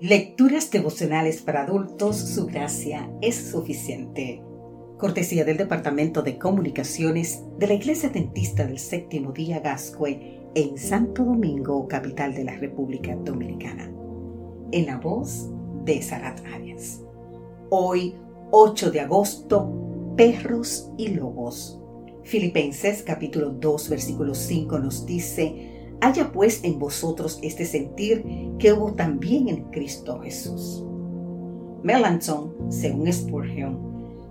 Lecturas devocionales para adultos, su gracia es suficiente. Cortesía del Departamento de Comunicaciones de la Iglesia Dentista del Séptimo Día Gascue en Santo Domingo, capital de la República Dominicana. En la voz de Sarat Arias. Hoy, 8 de agosto, perros y lobos. Filipenses capítulo 2 versículo 5 nos dice, Haya pues en vosotros este sentir que hubo también en Cristo Jesús. Melanchthon, según Spurgeon,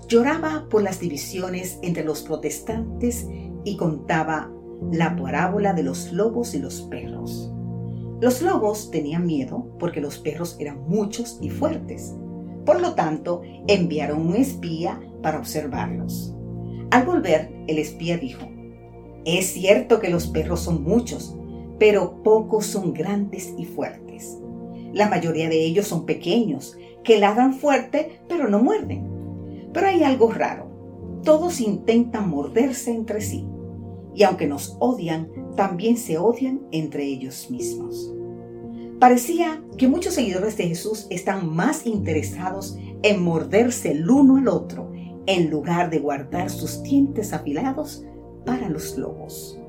lloraba por las divisiones entre los protestantes y contaba la parábola de los lobos y los perros. Los lobos tenían miedo porque los perros eran muchos y fuertes. Por lo tanto, enviaron un espía para observarlos. Al volver, el espía dijo, es cierto que los perros son muchos, pero pocos son grandes y fuertes. La mayoría de ellos son pequeños, que ladran fuerte, pero no muerden. Pero hay algo raro. Todos intentan morderse entre sí. Y aunque nos odian, también se odian entre ellos mismos. Parecía que muchos seguidores de Jesús están más interesados en morderse el uno al otro en lugar de guardar sus dientes afilados para los lobos.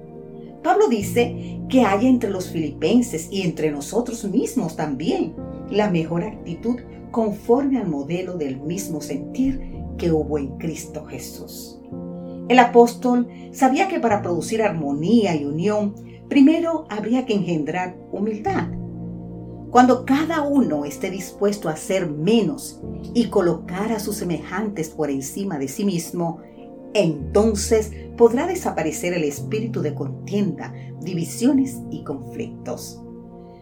Pablo dice que hay entre los filipenses y entre nosotros mismos también la mejor actitud conforme al modelo del mismo sentir que hubo en Cristo Jesús. El apóstol sabía que para producir armonía y unión, primero habría que engendrar humildad. Cuando cada uno esté dispuesto a ser menos y colocar a sus semejantes por encima de sí mismo, entonces podrá desaparecer el espíritu de contienda, divisiones y conflictos.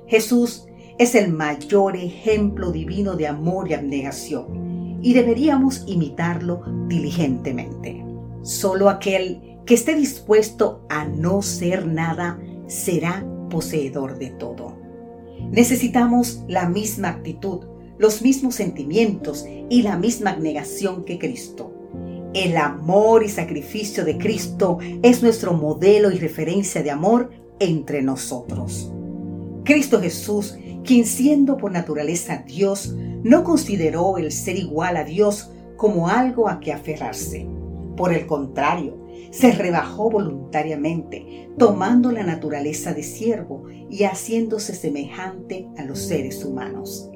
Jesús es el mayor ejemplo divino de amor y abnegación y deberíamos imitarlo diligentemente. Solo aquel que esté dispuesto a no ser nada será poseedor de todo. Necesitamos la misma actitud, los mismos sentimientos y la misma abnegación que Cristo el amor y sacrificio de Cristo es nuestro modelo y referencia de amor entre nosotros. Cristo Jesús, quien siendo por naturaleza Dios, no consideró el ser igual a Dios como algo a que aferrarse. Por el contrario, se rebajó voluntariamente, tomando la naturaleza de siervo y haciéndose semejante a los seres humanos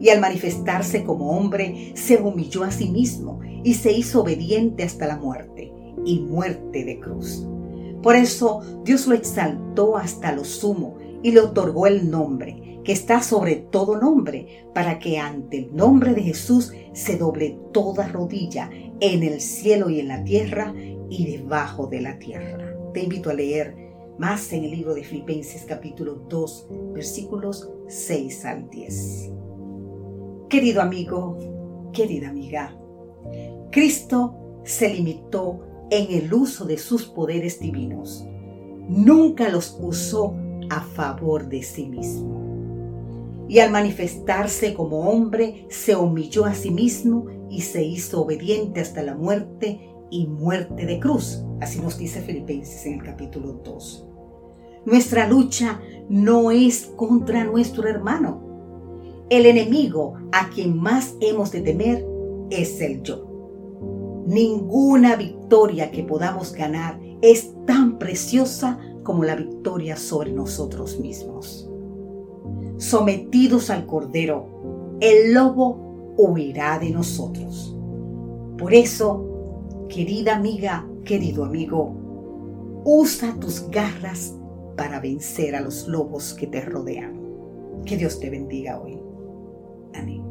y al manifestarse como hombre se humilló a sí mismo y se hizo obediente hasta la muerte y muerte de cruz. Por eso Dios lo exaltó hasta lo sumo y le otorgó el nombre que está sobre todo nombre, para que ante el nombre de Jesús se doble toda rodilla en el cielo y en la tierra y debajo de la tierra. Te invito a leer más en el libro de Filipenses capítulo 2 versículos 6 al 10. Querido amigo, querida amiga, Cristo se limitó en el uso de sus poderes divinos. Nunca los usó a favor de sí mismo. Y al manifestarse como hombre, se humilló a sí mismo y se hizo obediente hasta la muerte y muerte de cruz. Así nos dice Filipenses en el capítulo 2. Nuestra lucha no es contra nuestro hermano, el enemigo a quien más hemos de temer es el yo. Ninguna victoria que podamos ganar es tan preciosa como la victoria sobre nosotros mismos. Sometidos al Cordero, el lobo huirá de nosotros. Por eso, querida amiga, querido amigo, usa tus garras para vencer a los lobos que te rodean. Que Dios te bendiga hoy. any.